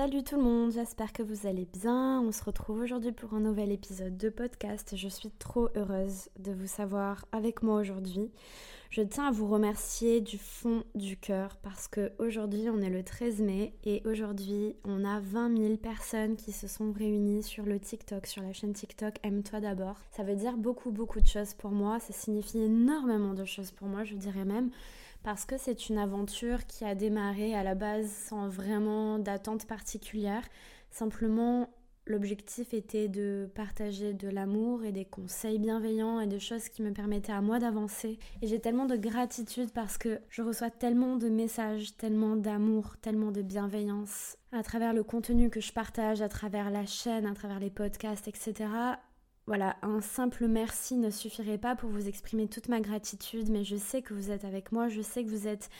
Salut tout le monde, j'espère que vous allez bien. On se retrouve aujourd'hui pour un nouvel épisode de podcast. Je suis trop heureuse de vous savoir avec moi aujourd'hui. Je tiens à vous remercier du fond du cœur parce que aujourd'hui on est le 13 mai et aujourd'hui on a 20 000 personnes qui se sont réunies sur le TikTok, sur la chaîne TikTok Aime-toi d'abord. Ça veut dire beaucoup beaucoup de choses pour moi, ça signifie énormément de choses pour moi, je dirais même parce que c'est une aventure qui a démarré à la base sans vraiment d'attente particulière. Simplement, l'objectif était de partager de l'amour et des conseils bienveillants et des choses qui me permettaient à moi d'avancer. Et j'ai tellement de gratitude parce que je reçois tellement de messages, tellement d'amour, tellement de bienveillance à travers le contenu que je partage, à travers la chaîne, à travers les podcasts, etc. Voilà, un simple merci ne suffirait pas pour vous exprimer toute ma gratitude, mais je sais que vous êtes avec moi, je sais que vous êtes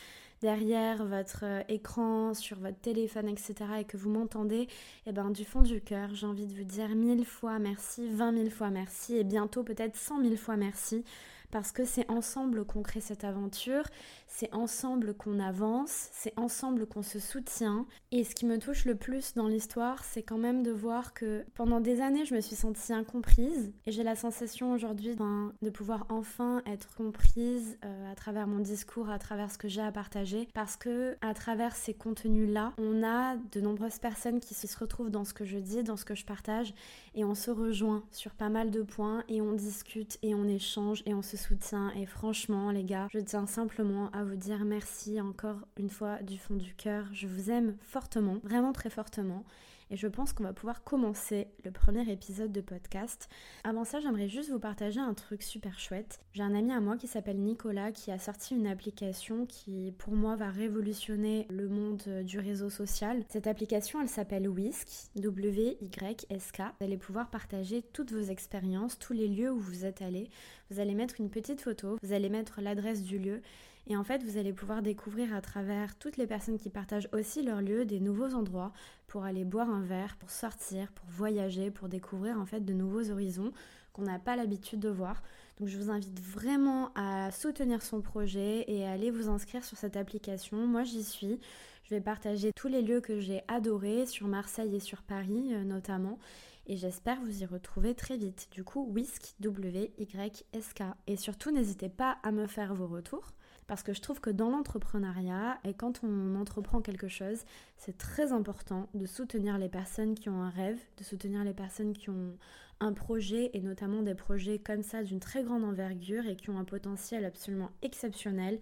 derrière votre euh, écran, sur votre téléphone, etc. et que vous m'entendez, et eh ben du fond du cœur, j'ai envie de vous dire mille fois merci, vingt mille fois merci et bientôt peut-être cent mille fois merci parce que c'est ensemble qu'on crée cette aventure, c'est ensemble qu'on avance, c'est ensemble qu'on se soutient. Et ce qui me touche le plus dans l'histoire, c'est quand même de voir que pendant des années, je me suis sentie incomprise. Et j'ai la sensation aujourd'hui ben, de pouvoir enfin être comprise euh, à travers mon discours, à travers ce que j'ai à partager, parce que à travers ces contenus-là, on a de nombreuses personnes qui se retrouvent dans ce que je dis, dans ce que je partage, et on se rejoint sur pas mal de points et on discute et on échange et on se soutient. Et franchement, les gars, je tiens simplement à vous dire merci encore une fois du fond du cœur. Je vous aime fortement, vraiment très fortement et je pense qu'on va pouvoir commencer le premier épisode de podcast. Avant ça, j'aimerais juste vous partager un truc super chouette. J'ai un ami à moi qui s'appelle Nicolas qui a sorti une application qui pour moi va révolutionner le monde du réseau social. Cette application, elle s'appelle Whisk, W-Y-S-K. Vous allez pouvoir partager toutes vos expériences, tous les lieux où vous êtes allé. Vous allez mettre une petite photo, vous allez mettre l'adresse du lieu et en fait, vous allez pouvoir découvrir à travers toutes les personnes qui partagent aussi leur lieu des nouveaux endroits pour aller boire un verre, pour sortir, pour voyager, pour découvrir en fait de nouveaux horizons qu'on n'a pas l'habitude de voir. Donc je vous invite vraiment à soutenir son projet et à aller vous inscrire sur cette application. Moi j'y suis. Je vais partager tous les lieux que j'ai adorés sur Marseille et sur Paris euh, notamment. Et j'espère vous y retrouver très vite. Du coup, Whisk, W-Y-S-K. Et surtout, n'hésitez pas à me faire vos retours parce que je trouve que dans l'entrepreneuriat et quand on entreprend quelque chose, c'est très important de soutenir les personnes qui ont un rêve, de soutenir les personnes qui ont un projet et notamment des projets comme ça d'une très grande envergure et qui ont un potentiel absolument exceptionnel.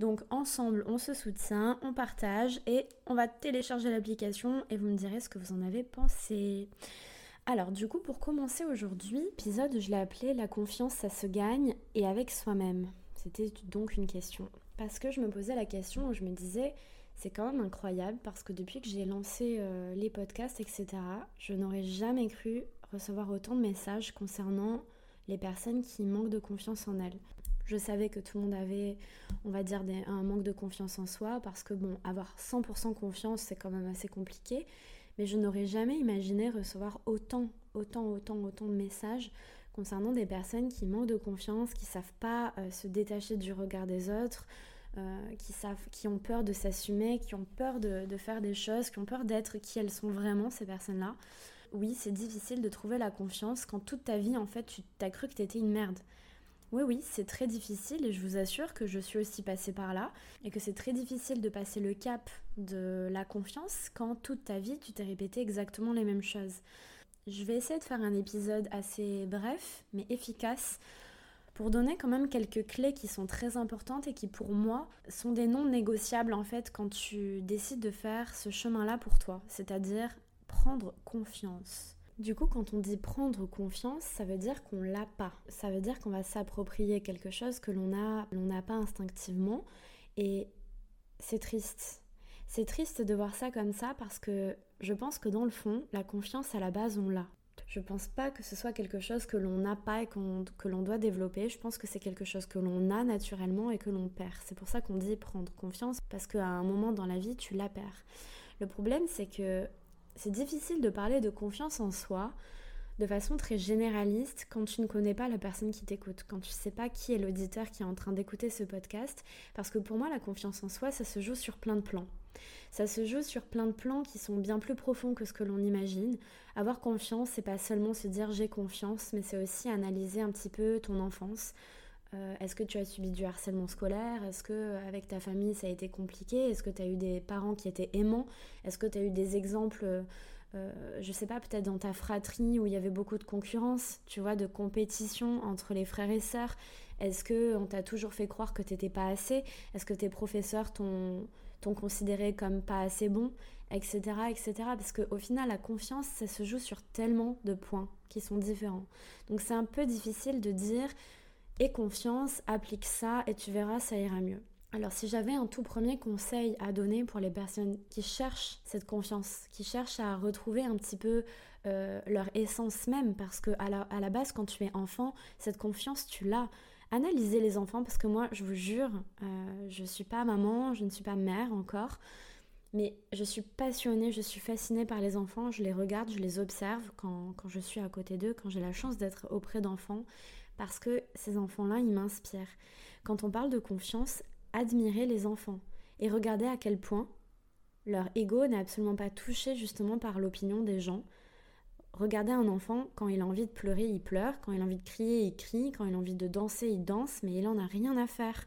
Donc ensemble, on se soutient, on partage et on va télécharger l'application et vous me direz ce que vous en avez pensé. Alors du coup, pour commencer aujourd'hui, l'épisode, je l'ai appelé La confiance, ça se gagne et avec soi-même. C'était donc une question. Parce que je me posais la question je me disais, c'est quand même incroyable parce que depuis que j'ai lancé euh, les podcasts, etc., je n'aurais jamais cru recevoir autant de messages concernant les personnes qui manquent de confiance en elles. Je savais que tout le monde avait, on va dire, un manque de confiance en soi parce que, bon, avoir 100% confiance, c'est quand même assez compliqué. Mais je n'aurais jamais imaginé recevoir autant, autant, autant, autant de messages concernant des personnes qui manquent de confiance, qui savent pas euh, se détacher du regard des autres, euh, qui, savent, qui ont peur de s'assumer, qui ont peur de, faire des choses, qui ont peur d'être qui elles sont vraiment, ces personnes-là. Oui, c'est difficile de trouver la confiance quand toute ta vie, en fait, tu t'as cru que tu étais une merde. Oui, oui, c'est très difficile et je vous assure que je suis aussi passée par là et que c'est très difficile de passer le cap de la confiance quand toute ta vie, tu t'es répété exactement les mêmes choses. Je vais essayer de faire un épisode assez bref mais efficace pour donner quand même quelques clés qui sont très importantes et qui pour moi sont des non négociables en fait quand tu décides de faire ce chemin-là pour toi, c'est-à-dire prendre confiance. Du coup, quand on dit prendre confiance, ça veut dire qu'on l'a pas. Ça veut dire qu'on va s'approprier quelque chose que l'on a, l'on n'a pas instinctivement et c'est triste. C'est triste de voir ça comme ça parce que je pense que dans le fond, la confiance à la base, on l'a. Je pense pas que ce soit quelque chose que l'on n'a pas et que l'on doit développer. Je pense que c'est quelque chose que l'on a naturellement et que l'on perd. C'est pour ça qu'on dit prendre confiance parce qu'à un moment dans la vie, tu la perds. Le problème, c'est que c'est difficile de parler de confiance en soi de façon très généraliste quand tu ne connais pas la personne qui t'écoute, quand tu ne sais pas qui est l'auditeur qui est en train d'écouter ce podcast. Parce que pour moi, la confiance en soi, ça se joue sur plein de plans. Ça se joue sur plein de plans qui sont bien plus profonds que ce que l'on imagine. Avoir confiance, c'est pas seulement se dire j'ai confiance, mais c'est aussi analyser un petit peu ton enfance. Euh, est-ce que tu as subi du harcèlement scolaire? Est-ce que avec ta famille ça a été compliqué? Est-ce que tu as eu des parents qui étaient aimants? Est-ce que tu as eu des exemples euh, je sais pas, peut-être dans ta fratrie où il y avait beaucoup de concurrence, tu vois, de compétition entre les frères et sœurs? Est-ce que on t'a toujours fait croire que t'étais pas assez? Est-ce que tes professeurs t'ont considéré comme pas assez bon etc etc parce qu'au final la confiance ça se joue sur tellement de points qui sont différents. Donc c'est un peu difficile de dire et confiance applique ça et tu verras ça ira mieux. Alors si j'avais un tout premier conseil à donner pour les personnes qui cherchent cette confiance, qui cherchent à retrouver un petit peu euh, leur essence même, parce que à la, à la, base quand tu es enfant, cette confiance tu l'as. Analysez les enfants, parce que moi je vous jure, euh, je ne suis pas maman, je ne suis pas mère encore, mais je suis passionnée, je suis fascinée par les enfants, je les regarde, je les observe quand, je suis à côté d'eux, quand j'ai la chance d'être auprès d'enfants, parce que ces enfants-là, ils m'inspirent. Quand on parle de confiance, admirer les enfants et regarder à quel point leur ego n'est absolument pas touché justement par l'opinion des gens. Regardez un enfant, quand il a envie de pleurer, il pleure, quand il a envie de crier, il crie, quand il a envie de danser, il danse, mais il en a rien à faire.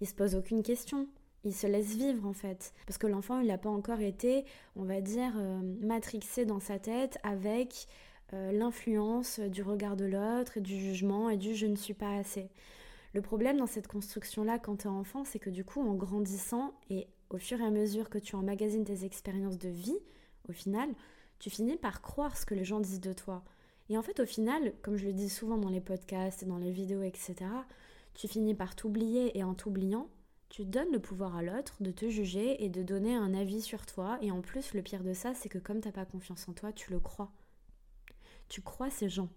Il se pose aucune question. Il se laisse vivre en fait. Parce que l'enfant, il n'a pas encore été, on va dire, euh, matrixé dans sa tête avec euh, l'influence du regard de l'autre, du jugement et du je ne suis pas assez. Le problème dans cette construction-là quand tu es enfant, c'est que du coup, en grandissant et au fur et à mesure que tu emmagasines tes expériences de vie, au final, tu finis par croire ce que les gens disent de toi. Et en fait, au final, comme je le dis souvent dans les podcasts et dans les vidéos, etc., tu finis par t'oublier et en t'oubliant, tu donnes le pouvoir à l'autre de te juger et de donner un avis sur toi. Et en plus, le pire de ça, c'est que comme tu n'as pas confiance en toi, tu le crois. Tu crois ces gens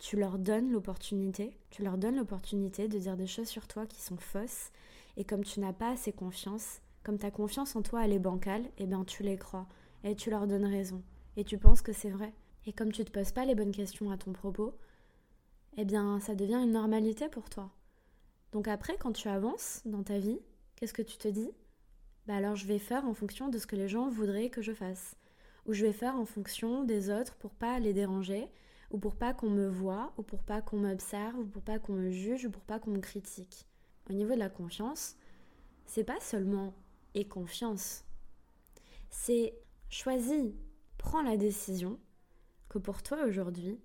tu leur donnes l'opportunité, tu leur donnes l'opportunité de dire des choses sur toi qui sont fausses, et comme tu n'as pas assez confiance, comme ta confiance en toi elle est bancale, eh bien tu les crois, et tu leur donnes raison, et tu penses que c'est vrai. Et comme tu te poses pas les bonnes questions à ton propos, eh bien ça devient une normalité pour toi. Donc après, quand tu avances dans ta vie, qu'est-ce que tu te dis? Bah alors je vais faire en fonction de ce que les gens voudraient que je fasse. Ou je vais faire en fonction des autres pour pas les déranger, ou pour pas qu'on me voit, ou pour pas qu'on m'observe, ou pour pas qu'on me juge, ou pour pas qu'on me critique. Au niveau de la confiance, c'est pas seulement et confiance, c'est choisis, prends la décision que pour toi aujourd'hui,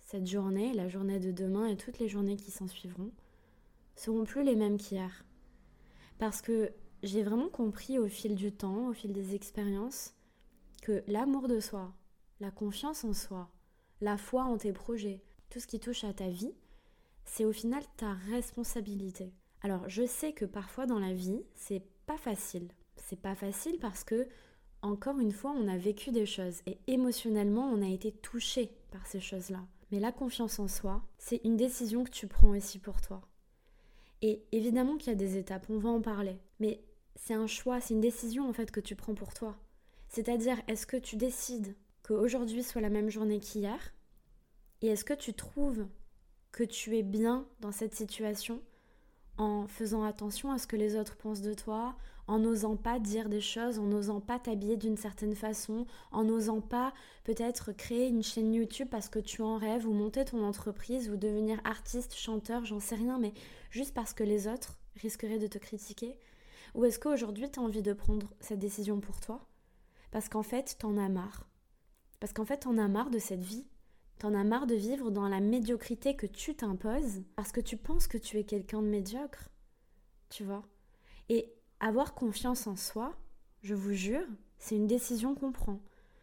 cette journée, la journée de demain et toutes les journées qui s'en suivront seront plus les mêmes qu'hier. Parce que j'ai vraiment compris au fil du temps, au fil des expériences, que l'amour de soi, la confiance en soi, la foi en tes projets, tout ce qui touche à ta vie, c'est au final ta responsabilité. Alors, je sais que parfois dans la vie, c'est pas facile. C'est pas facile parce que, encore une fois, on a vécu des choses et émotionnellement, on a été touché par ces choses-là. Mais la confiance en soi, c'est une décision que tu prends aussi pour toi. Et évidemment qu'il y a des étapes, on va en parler. Mais c'est un choix, c'est une décision en fait que tu prends pour toi. C'est-à-dire, est-ce que tu décides qu'aujourd'hui soit la même journée qu'hier? Et est-ce que tu trouves que tu es bien dans cette situation en faisant attention à ce que les autres pensent de toi, en n'osant pas dire des choses, en n'osant pas t'habiller d'une certaine façon, en n'osant pas peut-être créer une chaîne YouTube parce que tu en rêves, ou monter ton entreprise, ou devenir artiste, chanteur, j'en sais rien, mais juste parce que les autres risqueraient de te critiquer? Ou est-ce qu'aujourd'hui tu as envie de prendre cette décision pour toi? Parce qu'en fait, t'en as marre. Parce qu'en fait, t'en as marre de cette vie. T'en as marre de vivre dans la médiocrité que tu t'imposes parce que tu penses que tu es quelqu'un de médiocre. Tu vois? Et avoir confiance en soi, je vous jure, c'est une décision qu'on prend.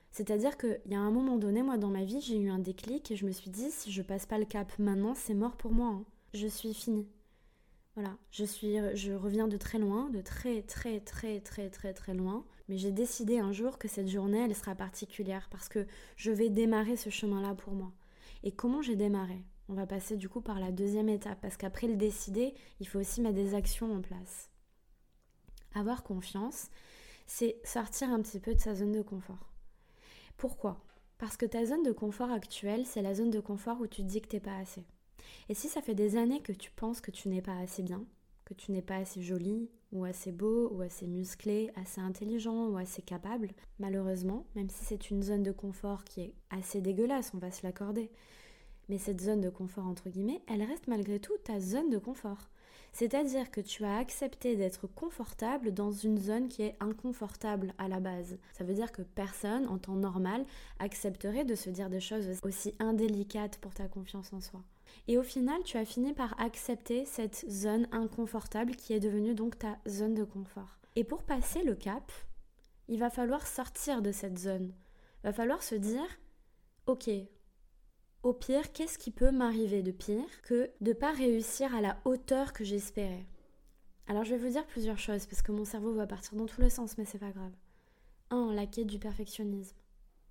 C'est-à-dire qu'il y a un moment donné, moi, dans ma vie, j'ai eu un déclic et je me suis dit, si je passe pas le cap maintenant, c'est mort pour moi. Hein. Je suis finie. Voilà, je suis, je reviens de très loin, de très très très très très très loin. Mais j'ai décidé un jour que cette journée, elle sera particulière parce que je vais démarrer ce chemin-là pour moi. Et comment j'ai démarré? On va passer du coup par la deuxième étape parce qu'après le décider, il faut aussi mettre des actions en place. Avoir confiance, c'est sortir un petit peu de sa zone de confort. Pourquoi? Parce que ta zone de confort actuelle, c'est la zone de confort où tu dis que t'es pas assez. Et si ça fait des années que tu penses que tu n'es pas assez bien, que tu n'es pas assez jolie, ou assez beau, ou assez musclé, assez intelligent, ou assez capable, malheureusement, même si c'est une zone de confort qui est assez dégueulasse, on va se l'accorder, mais cette zone de confort, entre guillemets, elle reste malgré tout ta zone de confort. C'est-à-dire que tu as accepté d'être confortable dans une zone qui est inconfortable à la base. Ça veut dire que personne, en temps normal, accepterait de se dire des choses aussi indélicates pour ta confiance en soi. Et au final, tu as fini par accepter cette zone inconfortable qui est devenue donc ta zone de confort. Et pour passer le cap, il va falloir sortir de cette zone. Il va falloir se dire, ok, au pire, qu'est-ce qui peut m'arriver de pire que de ne pas réussir à la hauteur que j'espérais? Alors je vais vous dire plusieurs choses parce que mon cerveau va partir dans tous les sens, mais c'est pas grave. 1. La quête du perfectionnisme.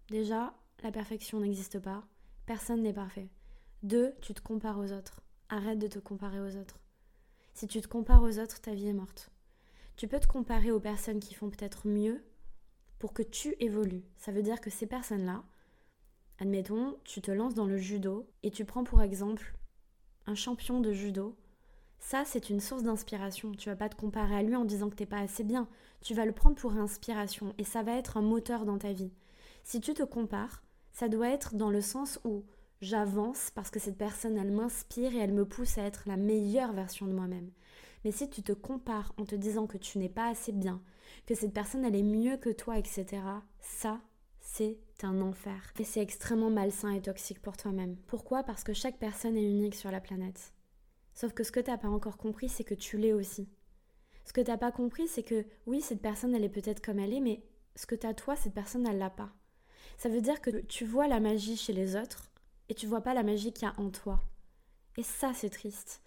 Déjà, la perfection n'existe pas. Personne n'est parfait. 2. Tu te compares aux autres. Arrête de te comparer aux autres. Si tu te compares aux autres, ta vie est morte. Tu peux te comparer aux personnes qui font peut-être mieux pour que tu évolues. Ça veut dire que ces personnes-là, admettons, tu te lances dans le judo et tu prends pour exemple un champion de judo. Ça, c'est une source d'inspiration. Tu vas pas te comparer à lui en disant que t'es pas assez bien. Tu vas le prendre pour inspiration et ça va être un moteur dans ta vie. Si tu te compares, ça doit être dans le sens où j'avance parce que cette personne, elle m'inspire et elle me pousse à être la meilleure version de moi-même. Mais si tu te compares en te disant que tu n'es pas assez bien, que cette personne, elle est mieux que toi, etc., ça, c'est un enfer. Et c'est extrêmement malsain et toxique pour toi-même. Pourquoi? Parce que chaque personne est unique sur la planète. Sauf que ce que tu n'as pas encore compris, c'est que tu l'es aussi. Ce que tu n'as pas compris, c'est que oui, cette personne, elle est peut-être comme elle est, mais ce que tu as toi, cette personne, elle l'a pas. Ça veut dire que tu vois la magie chez les autres, et tu vois pas la magie qu'il y a en toi. Et ça, c'est triste.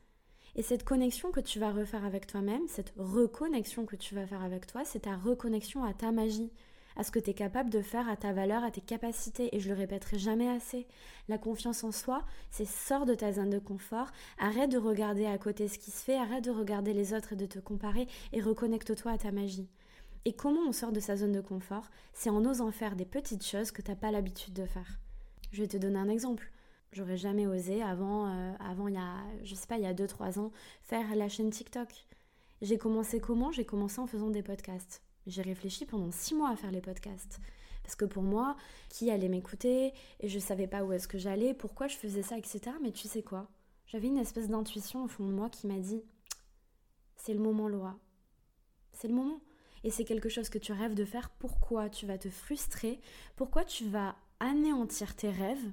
Et cette connexion que tu vas refaire avec toi-même, cette reconnexion que tu vas faire avec toi, c'est ta reconnexion à ta magie, à ce que tu es capable de faire, à ta valeur, à tes capacités. Et je le répéterai jamais assez. La confiance en soi, c'est sors de ta zone de confort, arrête de regarder à côté ce qui se fait, arrête de regarder les autres et de te comparer et reconnecte-toi à ta magie. Et comment on sort de sa zone de confort? C'est en osant faire des petites choses que tu n'as pas l'habitude de faire. Je vais te donner un exemple. J'aurais jamais osé avant, euh, avant il y a, je sais pas, il y a 2-3 ans, faire la chaîne TikTok. J'ai commencé comment? J'ai commencé en faisant des podcasts. J'ai réfléchi pendant 6 mois à faire les podcasts. Parce que pour moi, qui allait m'écouter Et je savais pas où est-ce que j'allais, pourquoi je faisais ça, etc. Mais tu sais quoi? J'avais une espèce d'intuition au fond de moi qui m'a dit c'est le moment, Laura. C'est le moment. Et c'est quelque chose que tu rêves de faire. Pourquoi tu vas te frustrer? Pourquoi tu vas anéantir tes rêves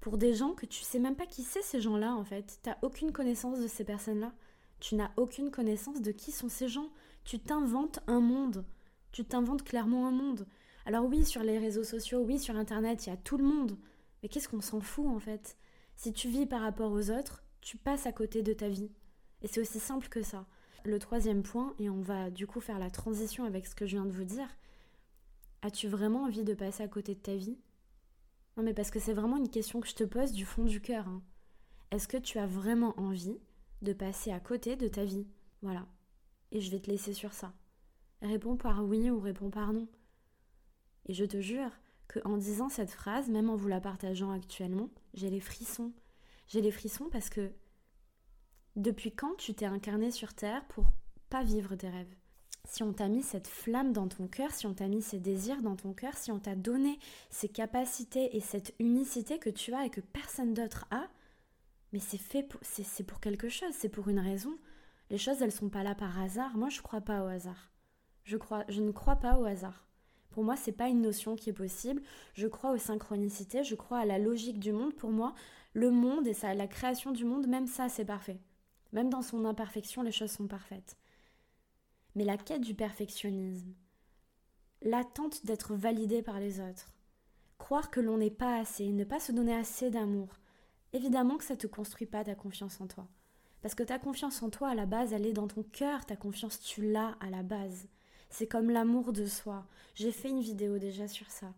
pour des gens que tu sais même pas qui c'est ces gens-là en fait? Tu n'as aucune connaissance de ces personnes-là. Tu n'as aucune connaissance de qui sont ces gens. Tu t'inventes un monde. Tu t'inventes clairement un monde. Alors oui, sur les réseaux sociaux, oui, sur Internet, il y a tout le monde. Mais qu'est-ce qu'on s'en fout en fait? Si tu vis par rapport aux autres, tu passes à côté de ta vie. Et c'est aussi simple que ça. Le troisième point, et on va du coup faire la transition avec ce que je viens de vous dire, as-tu vraiment envie de passer à côté de ta vie? Non, mais parce que c'est vraiment une question que je te pose du fond du cœur. Hein. Est-ce que tu as vraiment envie de passer à côté de ta vie? Voilà. Et je vais te laisser sur ça. Réponds par oui ou réponds par non. Et je te jure que en disant cette phrase, même en vous la partageant actuellement, j'ai les frissons. J'ai les frissons parce que depuis quand tu t'es incarné sur Terre pour pas vivre tes rêves? Si on t'a mis cette flamme dans ton cœur, si on t'a mis ces désirs dans ton cœur, si on t'a donné ces capacités et cette unicité que tu as et que personne d'autre a, mais c'est fait c'est, pour quelque chose, c'est pour une raison. Les choses, elles sont pas là par hasard. Moi, je crois pas au hasard. Je ne crois pas au hasard. Pour moi, c'est pas une notion qui est possible. Je crois aux synchronicités, je crois à la logique du monde. Pour moi, le monde et ça, la création du monde, même ça, c'est parfait. Même dans son imperfection, les choses sont parfaites mais la quête du perfectionnisme, l'attente d'être validé par les autres, croire que l'on n'est pas assez, ne pas se donner assez d'amour, évidemment que ça ne te construit pas ta confiance en toi. Parce que ta confiance en toi, à la base, elle est dans ton cœur, ta confiance, tu l'as à la base. C'est comme l'amour de soi. J'ai fait une vidéo déjà sur ça.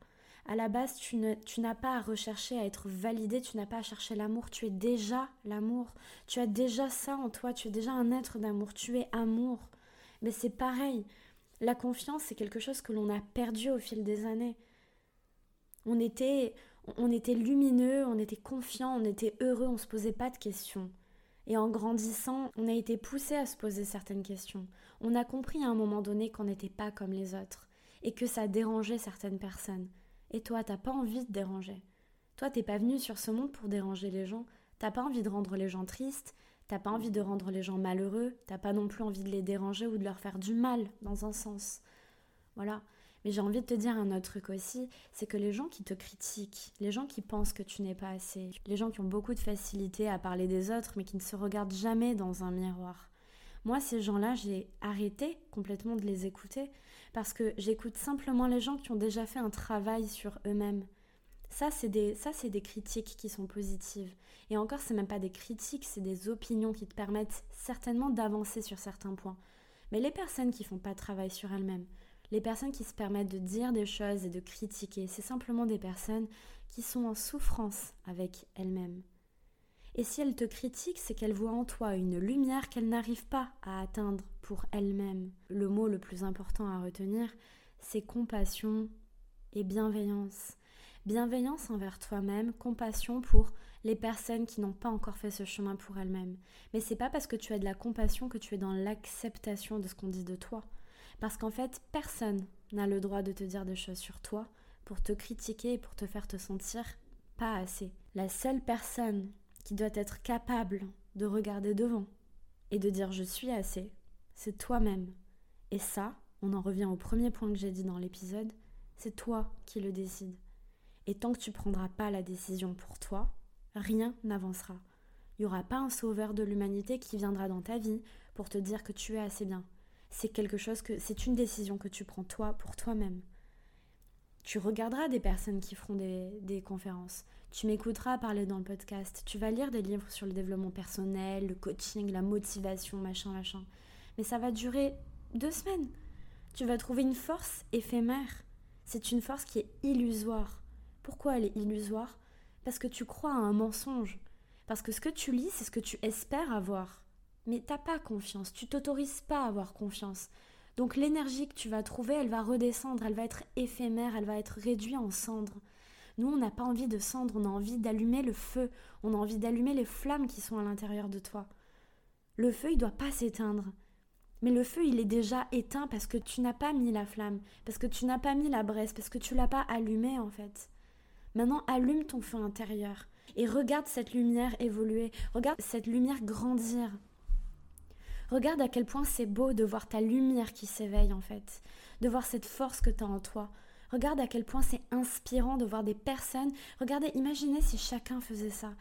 À la base, tu, n'as pas à rechercher à être validé, tu n'as pas à chercher l'amour, tu es déjà l'amour. Tu as déjà ça en toi, tu es déjà un être d'amour, tu es amour. Mais c'est pareil. La confiance, c'est quelque chose que l'on a perdu au fil des années. On était, On était lumineux, on était confiant, on était heureux, on se posait pas de questions. Et en grandissant, on a été poussé à se poser certaines questions. On a compris à un moment donné qu'on n'était pas comme les autres et que ça dérangeait certaines personnes. Et toi, t'as pas envie de déranger. Toi, t'es pas venu sur ce monde pour déranger les gens. T'as pas envie de rendre les gens tristes. T'as pas envie de rendre les gens malheureux. T'as pas non plus envie de les déranger ou de leur faire du mal, dans un sens. Voilà. Mais j'ai envie de te dire un autre truc aussi, c'est que les gens qui te critiquent, les gens qui pensent que tu n'es pas assez, les gens qui ont beaucoup de facilité à parler des autres mais qui ne se regardent jamais dans un miroir. Moi, ces gens-là, j'ai arrêté complètement de les écouter parce que j'écoute simplement les gens qui ont déjà fait un travail sur eux-mêmes. Ça, c'est des, des critiques qui sont positives. Et encore, c'est même pas des critiques, c'est des opinions qui te permettent certainement d'avancer sur certains points. Mais les personnes qui font pas de travail sur elles-mêmes, les personnes qui se permettent de dire des choses et de critiquer, c'est simplement des personnes qui sont en souffrance avec elles-mêmes. Et si elles te critiquent, c'est qu'elles voient en toi une lumière qu'elles n'arrivent pas à atteindre pour elles-mêmes. Le mot le plus important à retenir, c'est compassion et bienveillance. Bienveillance envers toi-même, compassion pour les personnes qui n'ont pas encore fait ce chemin pour elles-mêmes. Mais c'est pas parce que tu as de la compassion que tu es dans l'acceptation de ce qu'on dit de toi. Parce qu'en fait, personne n'a le droit de te dire des choses sur toi pour te critiquer et pour te faire te sentir pas assez. La seule personne qui doit être capable de regarder devant et de dire je suis assez, c'est toi-même. Et ça, on en revient au premier point que j'ai dit dans l'épisode, c'est toi qui le décides. Et tant que tu prendras pas la décision pour toi, rien n'avancera. Il n'y aura pas un sauveur de l'humanité qui viendra dans ta vie pour te dire que tu es assez bien c'est quelque chose que c'est une décision que tu prends toi pour toi-même. Tu regarderas des personnes qui feront des, conférences, tu m'écouteras parler dans le podcast, tu vas lire des livres sur le développement personnel, le coaching, la motivation, machin, machin. Mais ça va durer deux semaines. Tu vas trouver une force éphémère. C'est une force qui est illusoire. Pourquoi elle est illusoire? Parce que tu crois à un mensonge. Parce que ce que tu lis, c'est ce que tu espères avoir. Mais t'as pas confiance, tu t'autorises pas à avoir confiance. Donc l'énergie que tu vas trouver, elle va redescendre, elle va être éphémère, elle va être réduite en cendres. Nous, on n'a pas envie de cendres, on a envie d'allumer le feu, on a envie d'allumer les flammes qui sont à l'intérieur de toi. Le feu, il doit pas s'éteindre. Mais le feu, il est déjà éteint parce que tu n'as pas mis la flamme, parce que tu n'as pas mis la braise, parce que tu l'as pas allumé en fait. Maintenant, allume ton feu intérieur et regarde cette lumière évoluer, regarde cette lumière grandir. Regarde à quel point c'est beau de voir ta lumière qui s'éveille en fait, de voir cette force que tu as en toi. Regarde à quel point c'est inspirant de voir des personnes. Regardez, imaginez si chacun faisait ça.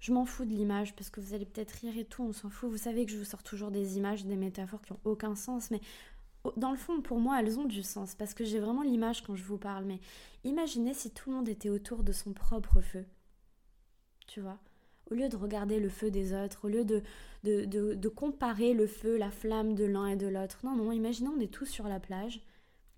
Je m'en fous de l'image parce que vous allez peut-être rire et tout, on s'en fout. Vous savez que je vous sors toujours des images, des métaphores qui n'ont aucun sens, mais dans le fond, pour moi, elles ont du sens parce que j'ai vraiment l'image quand je vous parle. Mais imaginez si tout le monde était autour de son propre feu. Tu vois? Au lieu de regarder le feu des autres, au lieu de, de, comparer le feu, la flamme de l'un et de l'autre. Non, non, imaginez, on est tous sur la plage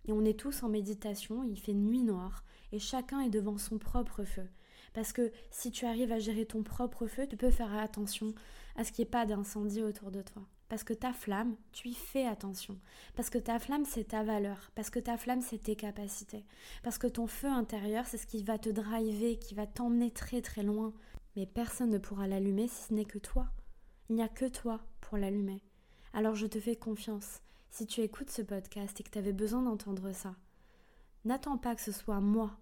et on est tous en méditation, il fait nuit noire et chacun est devant son propre feu. Parce que si tu arrives à gérer ton propre feu, tu peux faire attention à ce qu'il n'y ait pas d'incendie autour de toi. Parce que ta flamme, tu y fais attention. Parce que ta flamme, c'est ta valeur. Parce que ta flamme, c'est tes capacités. Parce que ton feu intérieur, c'est ce qui va te driver, qui va t'emmener très très loin mais personne ne pourra l'allumer si ce n'est que toi. Il n'y a que toi pour l'allumer. Alors je te fais confiance. Si tu écoutes ce podcast et que tu avais besoin d'entendre ça, n'attends pas que ce soit moi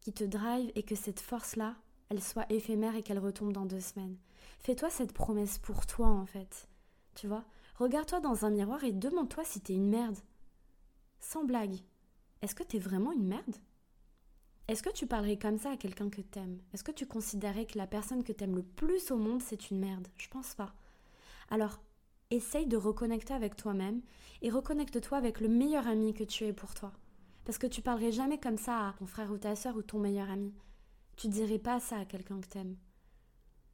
qui te drive et que cette force-là, elle soit éphémère et qu'elle retombe dans deux semaines. Fais-toi cette promesse pour toi en fait. Tu vois? Regarde-toi dans un miroir et demande-toi si t'es une merde. Sans blague. Est-ce que t'es vraiment une merde? Est-ce que tu parlerais comme ça à quelqu'un que t'aimes? Est-ce que tu considérais que la personne que t'aimes le plus au monde, c'est une merde? Je pense pas. Alors, essaye de reconnecter avec toi-même et reconnecte-toi avec le meilleur ami que tu es pour toi. Parce que tu parlerais jamais comme ça à ton frère ou ta soeur ou ton meilleur ami. Tu dirais pas ça à quelqu'un que t'aimes.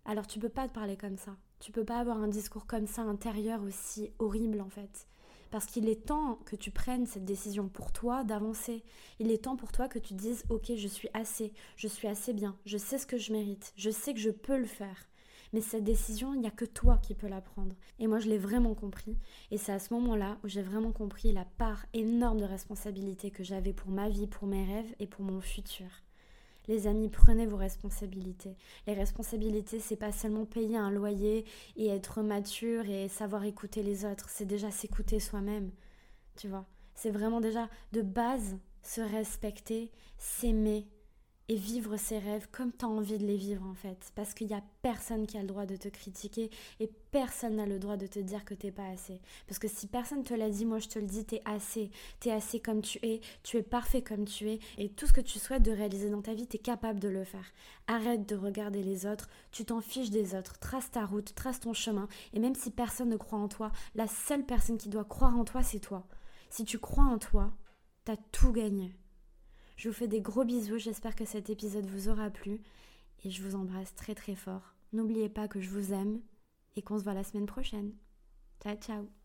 Alors tu peux pas te parler comme ça. Tu peux pas avoir un discours comme ça intérieur aussi horrible en fait. Parce qu'il est temps que tu prennes cette décision pour toi d'avancer. Il est temps pour toi que tu dises ok je suis assez, je suis assez bien, je sais ce que je mérite, je sais que je peux le faire. Mais cette décision, il n'y a que toi qui peux la prendre. Et moi, je l'ai vraiment compris. Et c'est à ce moment-là où j'ai vraiment compris la part énorme de responsabilité que j'avais pour ma vie, pour mes rêves et pour mon futur. Les amis, prenez vos responsabilités. Les responsabilités, c'est pas seulement payer un loyer et être mature et savoir écouter les autres, c'est déjà s'écouter soi-même. Tu vois C'est vraiment déjà de base se respecter, s'aimer, et vivre ses rêves comme tu as envie de les vivre en fait. Parce qu'il n'y a personne qui a le droit de te critiquer et personne n'a le droit de te dire que t'es pas assez. Parce que si personne te l'a dit, moi je te le dis, t'es assez. T'es assez comme tu es, tu es parfait comme tu es et tout ce que tu souhaites de réaliser dans ta vie, t'es capable de le faire. Arrête de regarder les autres, tu t'en fiches des autres, trace ta route, trace ton chemin et même si personne ne croit en toi, la seule personne qui doit croire en toi, c'est toi. Si tu crois en toi, t'as tout gagné. Je vous fais des gros bisous, j'espère que cet épisode vous aura plu et je vous embrasse très très fort. N'oubliez pas que je vous aime et qu'on se voit la semaine prochaine. Ciao ciao